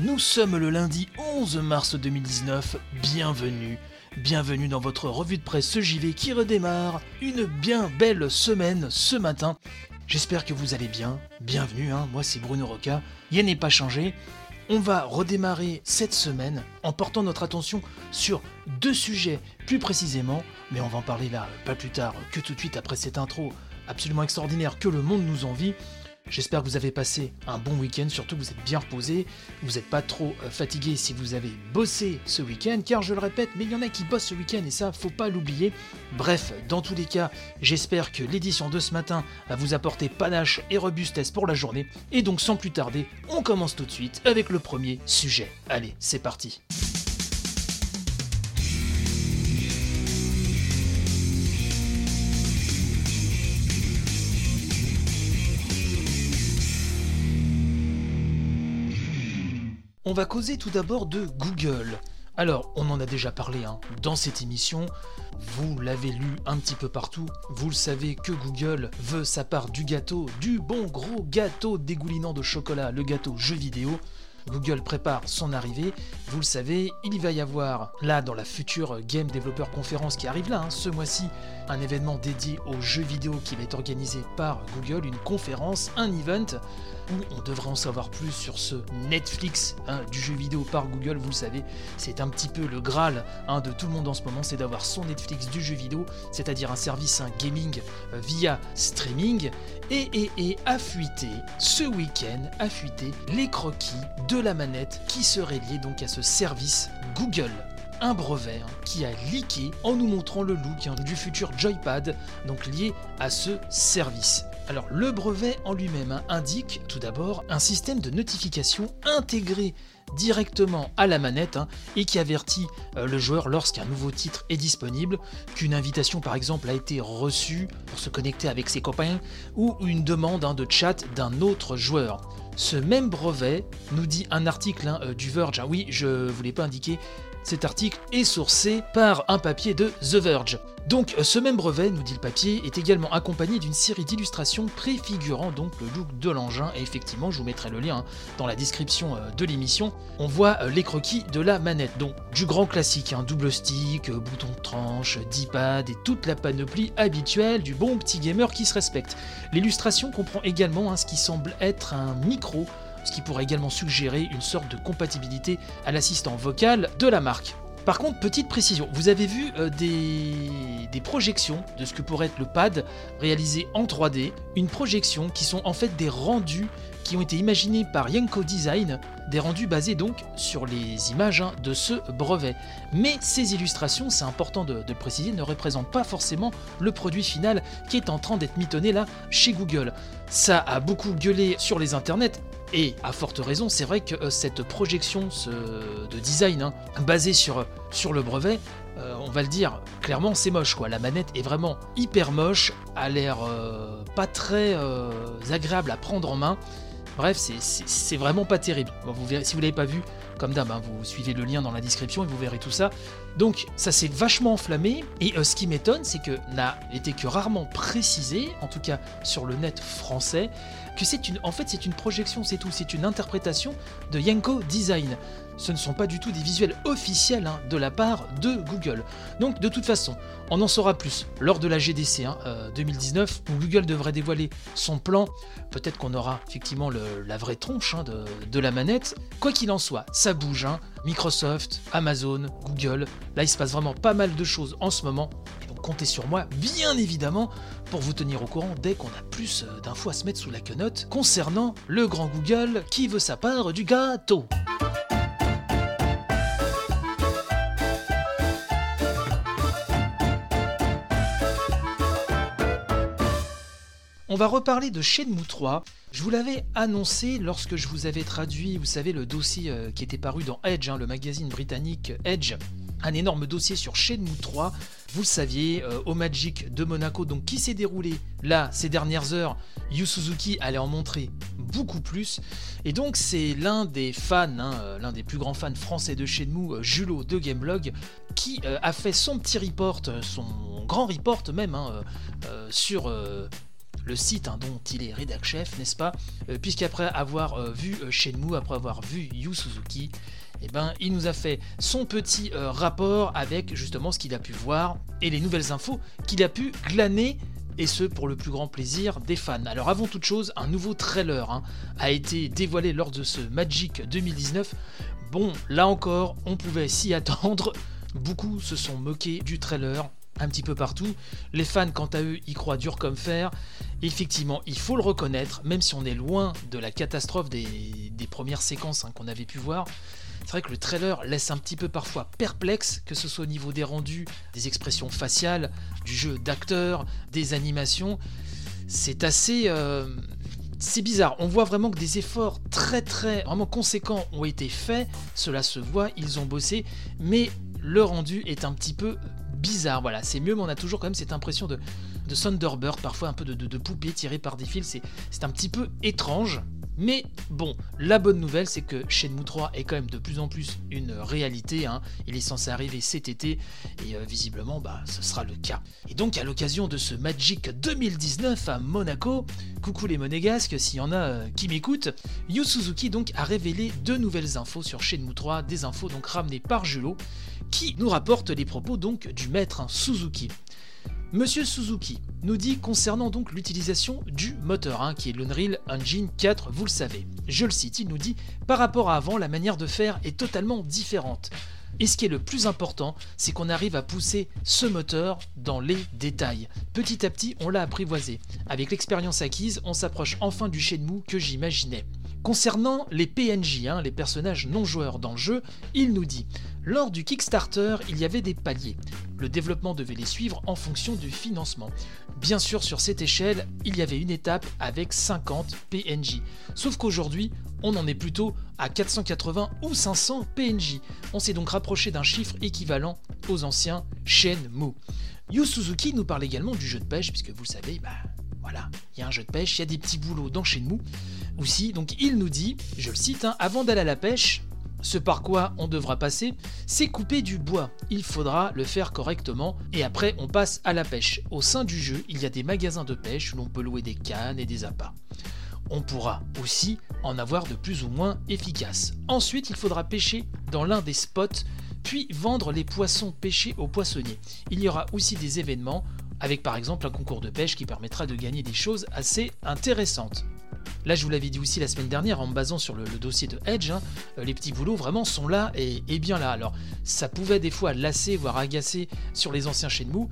Nous sommes le lundi 11 mars 2019, bienvenue, bienvenue dans votre revue de presse JV qui redémarre, une bien belle semaine ce matin. J'espère que vous allez bien, bienvenue, hein. moi c'est Bruno Roca, rien n'est pas changé. On va redémarrer cette semaine en portant notre attention sur deux sujets plus précisément, mais on va en parler là pas plus tard que tout de suite après cette intro absolument extraordinaire que le monde nous envie. J'espère que vous avez passé un bon week-end, surtout que vous êtes bien reposé, vous n'êtes pas trop euh, fatigué si vous avez bossé ce week-end, car je le répète, mais il y en a qui bossent ce week-end et ça, faut pas l'oublier. Bref, dans tous les cas, j'espère que l'édition de ce matin va vous apporter panache et robustesse pour la journée. Et donc, sans plus tarder, on commence tout de suite avec le premier sujet. Allez, c'est parti. Va causer tout d'abord de Google. Alors, on en a déjà parlé hein, dans cette émission, vous l'avez lu un petit peu partout, vous le savez que Google veut sa part du gâteau, du bon gros gâteau dégoulinant de chocolat, le gâteau jeu vidéo. Google prépare son arrivée, vous le savez, il va y avoir là dans la future Game Developer Conference qui arrive là, hein, ce mois-ci, un événement dédié aux jeux vidéo qui va être organisé par Google, une conférence, un event où on devrait en savoir plus sur ce Netflix hein, du jeu vidéo par Google, vous le savez, c'est un petit peu le Graal hein, de tout le monde en ce moment, c'est d'avoir son Netflix du jeu vidéo, c'est-à-dire un service gaming euh, via streaming, et, et, et a ce week-end, a fuité les croquis de la manette qui seraient liés donc à ce service Google un brevet hein, qui a leaké en nous montrant le look hein, du futur joypad donc lié à ce service. Alors le brevet en lui-même hein, indique tout d'abord un système de notification intégré directement à la manette hein, et qui avertit euh, le joueur lorsqu'un nouveau titre est disponible, qu'une invitation par exemple a été reçue pour se connecter avec ses copains ou une demande hein, de chat d'un autre joueur. Ce même brevet nous dit un article euh, du Verge, oui je voulais pas indiquer cet article est sourcé par un papier de The Verge. Donc ce même brevet, nous dit le papier, est également accompagné d'une série d'illustrations préfigurant donc le look de l'engin et effectivement je vous mettrai le lien hein, dans la description euh, de l'émission. On voit euh, les croquis de la manette, donc du grand classique, un double stick, euh, bouton de tranche, D-pad et toute la panoplie habituelle du bon petit gamer qui se respecte. L'illustration comprend également hein, ce qui semble être un micro ce qui pourrait également suggérer une sorte de compatibilité à l'assistant vocal de la marque. Par contre, petite précision, vous avez vu euh, des, projections de ce que pourrait être le pad réalisé en 3D, une projection qui sont en fait des rendus qui ont été imaginés par Yanko Design, des rendus basés donc sur les images hein, de ce brevet. Mais ces illustrations, c'est important de, de, le préciser, ne représentent pas forcément le produit final qui est en train d'être mitonné là chez Google. Ça a beaucoup gueulé sur les internets, et à forte raison, c'est vrai que euh, cette projection de design hein, basée sur, le brevet, euh, on va le dire clairement, c'est moche quoi. La manette est vraiment hyper moche, a l'air euh, pas très agréable à prendre en main. Bref, c'est vraiment pas terrible. Bon, vous verrez, si vous l'avez pas vu, comme d'hab, hein, vous suivez le lien dans la description et vous verrez tout ça. Donc ça s'est vachement enflammé et euh, ce qui m'étonne c'est que n'a été que rarement précisé, en tout cas sur le net français, que c'est une, en fait c'est une projection, c'est tout, c'est une interprétation de Yanko Design. Ce ne sont pas du tout des visuels officiels hein, de la part de Google. Donc de toute façon, on en saura plus lors de la GDC hein, euh, 2019 où Google devrait dévoiler son plan. Peut-être qu'on aura effectivement la vraie tronche hein, de, la manette. Quoi qu'il en soit, ça bouge. Microsoft, Amazon, Google. Là, il se passe vraiment pas mal de choses en ce moment. Et donc comptez sur moi, bien évidemment, pour vous tenir au courant dès qu'on a plus euh, d'infos à se mettre sous la quenotte concernant le grand Google qui veut sa part du gâteau. Va reparler de Shenmue 3. Je vous l'avais annoncé lorsque je vous avais traduit, vous savez, le dossier euh, qui était paru dans Edge, hein, le magazine britannique Edge, un énorme dossier sur Shenmue 3. Vous le saviez, euh, au Magic de Monaco, donc qui s'est déroulé là ces dernières heures, Yu Suzuki allait en montrer beaucoup plus. Et donc c'est l'un des fans, hein, euh, l'un des plus grands fans français de Shenmue, Julot de Gameblog, qui a fait son petit report, son grand report même, hein, sur le site hein, dont il est rédac chef, n'est-ce pas Euh, Puisqu'après avoir euh, vu euh, Shenmue, après avoir vu Yu Suzuki, eh ben, il nous a fait son petit rapport avec justement ce qu'il a pu voir et les nouvelles infos qu'il a pu glaner et ce pour le plus grand plaisir des fans. Alors avant toute chose, un nouveau trailer hein, a été dévoilé lors de ce Magic 2019. Bon, là encore, on pouvait s'y attendre. Beaucoup se sont moqués du trailer un petit peu partout. Les fans, quant à eux, y croient dur comme fer. Effectivement, il faut le reconnaître, même si on est loin de la catastrophe des, premières séquences hein, qu'on avait pu voir. C'est vrai que le trailer laisse un petit peu parfois perplexe, que ce soit au niveau des rendus, des expressions faciales, du jeu d'acteurs, des animations. C'est assez. euh, c'est bizarre. On voit vraiment que des efforts très très vraiment conséquents ont été faits. Cela se voit, ils ont bossé, mais le rendu est un petit peu bizarre. Voilà, c'est mieux, mais on a toujours quand même cette impression de, de Thunderbird, parfois un peu de, de, de poupée tirée par des fils. C'est, c'est un petit peu étrange. Mais bon, la bonne nouvelle, c'est que Shenmue 3 est quand même de plus en plus une réalité. hein. Il est censé arriver cet été et euh, visiblement, bah, ce sera le cas. Et donc, à l'occasion de ce Magic 2019 à Monaco, coucou les monégasques, s'il y en a euh, qui m'écoutent, Yu Suzuki donc a révélé deux nouvelles infos sur Shenmue 3, des infos donc ramenées par Julot, qui nous rapporte les propos donc du maître hein, Suzuki. Monsieur Suzuki nous dit concernant donc l'utilisation du moteur, hein, qui est l'Unreal Engine 4, vous le savez. Je le cite, il nous dit Par rapport à avant, la manière de faire est totalement différente. Et ce qui est le plus important, c'est qu'on arrive à pousser ce moteur dans les détails. Petit à petit, on l'a apprivoisé. Avec l'expérience acquise, on s'approche enfin du Shenmue que j'imaginais. Concernant les PNJ, hein, les personnages non joueurs dans le jeu, il nous dit Lors du Kickstarter, il y avait des paliers. Le développement devait les suivre en fonction du financement. Bien sûr, sur cette échelle, il y avait une étape avec 50 PNJ. Sauf qu'aujourd'hui, on en est plutôt à 480 ou 500 PNJ. On s'est donc rapproché d'un chiffre équivalent aux anciens Shenmue. Yu Suzuki nous parle également du jeu de pêche, puisque vous le savez, bah voilà, il y a un jeu de pêche, il y a des petits boulots dans Shenmue aussi. Donc il nous dit, je le cite, hein, avant d'aller à la pêche, ce par quoi on devra passer, c'est couper du bois. Il faudra le faire correctement et après on passe à la pêche. Au sein du jeu, il y a des magasins de pêche où l'on peut louer des cannes et des appâts. On pourra aussi en avoir de plus ou moins efficaces. Ensuite, il faudra pêcher dans l'un des spots, puis vendre les poissons pêchés aux poissonniers. Il y aura aussi des événements, avec par exemple un concours de pêche qui permettra de gagner des choses assez intéressantes. Là, je vous l'avais dit aussi la semaine dernière en me basant sur le, dossier de Edge, hein, euh, les petits boulots vraiment sont là et, et bien là. Alors, ça pouvait des fois lasser, voire agacer sur les anciens Shenmue,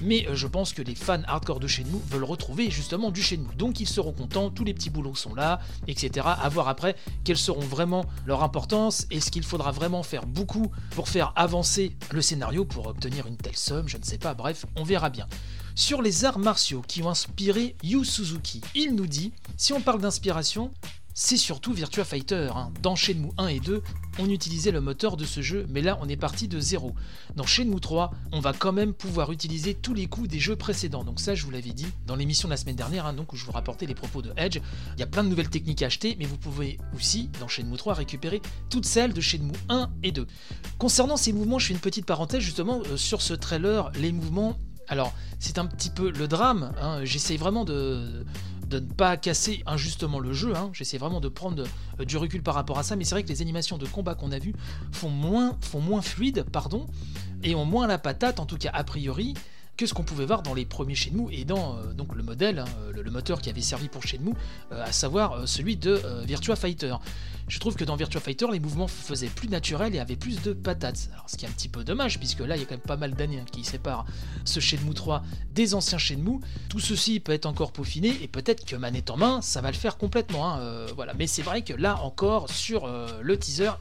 mais euh, je pense que les fans hardcore de Shenmue veulent retrouver justement du Shenmue. Donc ils seront contents, tous les petits boulots sont là, etc. À voir après quelles seront vraiment leur importance. Est-ce qu'il faudra vraiment faire beaucoup pour faire avancer le scénario pour obtenir une telle somme Je ne sais pas, bref, on verra bien. Sur les arts martiaux qui ont inspiré Yu Suzuki, il nous dit si on parle d'inspiration, c'est surtout Virtua Fighter. hein. Dans Shenmue 1 et 2, on utilisait le moteur de ce jeu, mais là on est parti de zéro. Dans Shenmue 3, on va quand même pouvoir utiliser tous les coups des jeux précédents. Donc ça, je vous l'avais dit dans l'émission de la semaine dernière, hein, où je vous rapportais les propos de Edge. Il y a plein de nouvelles techniques à acheter, mais vous pouvez aussi, dans Shenmue 3, récupérer toutes celles de Shenmue 1 et 2. Concernant ces mouvements, je fais une petite parenthèse justement euh, sur ce trailer, les mouvements. Alors, c'est un petit peu le drame. hein, J'essaye vraiment de, ne pas casser injustement le jeu. hein. J'essaie vraiment de prendre euh, du recul par rapport à ça. Mais c'est vrai que les animations de combat qu'on a vues font moins, font moins fluides, pardon, et ont moins la patate, en tout cas a priori, que ce qu'on pouvait voir dans les premiers Shenmue et dans euh, donc le modèle, hein, le, le moteur qui avait servi pour Shenmue, euh, à savoir euh, celui de euh, Virtua Fighter. Je trouve que dans Virtua Fighter, les mouvements faisaient plus naturels et avaient plus de patates. Ce qui est un petit peu dommage, puisque là, il y a quand même pas mal d'années hein, qui séparent ce Shenmue 3 des anciens Shenmue. Tout ceci peut être encore peaufiné, et peut-être que manette en main, ça va le faire complètement. hein, euh, voilà. Mais c'est vrai que là encore, sur euh, le teaser,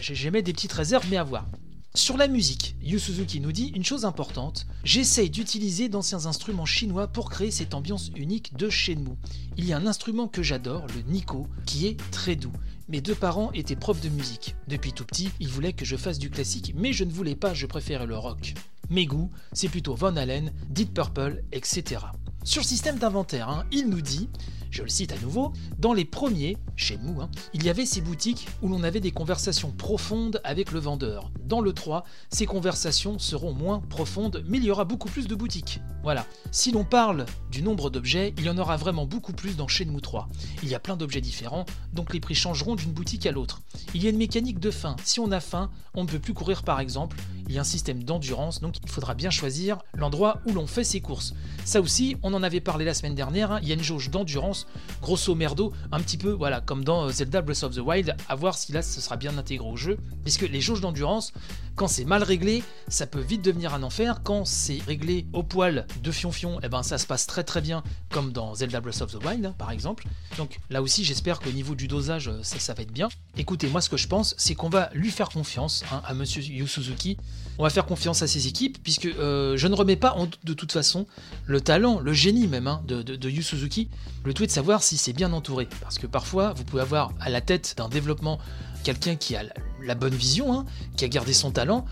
j'ai- j'émets des petites réserves, mais à voir. Sur la musique, Yu Suzuki nous dit une chose importante. J'essaye d'utiliser d'anciens instruments chinois pour créer cette ambiance unique de Shenmue. Il y a un instrument que j'adore, le Nico, qui est très doux. Mes deux parents étaient profs de musique. Depuis tout petit, ils voulaient que je fasse du classique, mais je ne voulais pas, je préférais le rock. Mes goûts, c'est plutôt Von Halen, Deep Purple, etc. Sur le système d'inventaire, hein, il nous dit, je le cite à nouveau, dans les premiers, chez nous, hein, il y avait ces boutiques où l'on avait des conversations profondes avec le vendeur. Dans le 3, ces conversations seront moins profondes, mais il y aura beaucoup plus de boutiques. Voilà. Si l'on parle du nombre d'objets, il y en aura vraiment beaucoup plus dans Shenmue 3. Il y a plein d'objets différents, donc les prix changeront d'une boutique à l'autre. Il y a une mécanique de faim. Si on a faim, on ne peut plus courir par exemple. Il y a un système d'endurance, donc il faudra bien choisir l'endroit où l'on fait ses courses. Ça aussi, on en avait parlé la semaine dernière, hein. il y a une jauge d'endurance, grosso merdo, un petit peu voilà, comme dans Zelda Breath of the Wild, à voir si là ce sera bien intégré au jeu, puisque les jauges d'endurance, quand c'est mal réglé, ça peut vite devenir un enfer. Quand c'est réglé au poil de fion-fion, eh ben ça se passe très très bien, comme dans Zelda Breath of the Wild, hein, par exemple. Donc là aussi, j'espère qu'au niveau du dosage, ça, ça, va être bien. Écoutez, moi ce que je pense, c'est qu'on va lui faire confiance hein, à Monsieur Yu Suzuki. On va faire confiance à ses équipes, puisque euh, je ne remets pas en doute de toute façon le talent, le génie même hein, de, de. Le est savoir si c'est bien entouré. Parce que parfois, vous pouvez avoir à la tête d'un développement quelqu'un qui a la bonne vision, hein, qui a gardé son talent,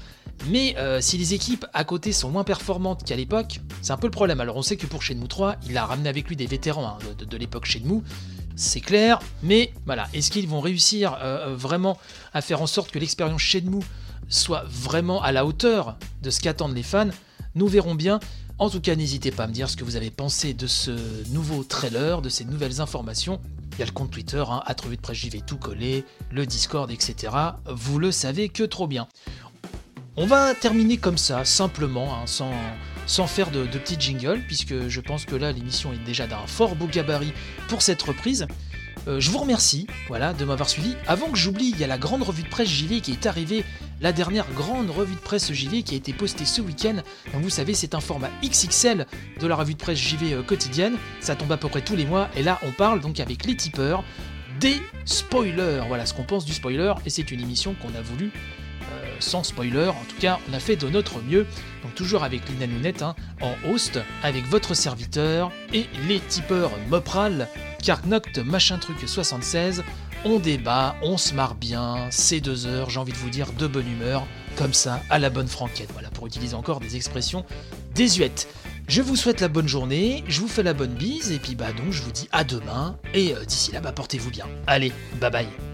mais euh, si les équipes à côté sont moins performantes qu'à l'époque, c'est un peu le problème. Alors on sait que pour Shenmue 3, il a ramené avec lui des vétérans hein, de, de, l'époque Shenmue, c'est clair, mais voilà, est-ce qu'ils vont réussir euh, vraiment à faire en sorte que l'expérience Shenmue soit vraiment à la hauteur de ce qu'attendent les fans? Nous verrons bien. En tout cas, n'hésitez pas à me dire ce que vous avez pensé de ce nouveau trailer, de ces nouvelles informations. Il y a le compte Twitter, hein, à de presse JV tout collé, le Discord, etc. Vous le savez que trop bien. On va terminer comme ça, simplement, hein, sans, sans faire de, de petits jingles, puisque je pense que là, l'émission est déjà d'un fort beau gabarit pour cette reprise. Euh, je vous remercie voilà, de m'avoir suivi. Avant que j'oublie, il y a la grande revue de presse JV qui est arrivée, la dernière grande revue de presse JV qui a été postée ce week-end. Vous savez, c'est un format XXL de la revue de presse JV euh, quotidienne. Ça tombe à peu près tous les mois. Et là, on parle donc avec les tipeurs des spoilers. Voilà ce qu'on pense du spoiler. Et c'est une émission qu'on a voulu euh, sans spoiler. En tout cas, on a fait de notre mieux. Donc toujours avec Lina Nounette hein, en host, avec votre serviteur et les tipeurs Mopral, Karknoct, machin truc 76. On débat, on se marre bien, c'est deux heures, j'ai envie de vous dire, de bonne humeur, comme ça, à la bonne franquette. Voilà, pour utiliser encore des expressions désuètes. Je vous souhaite la bonne journée, je vous fais la bonne bise, et puis bah donc je vous dis à demain, et euh, d'ici là, bah portez-vous bien. Allez, bye bye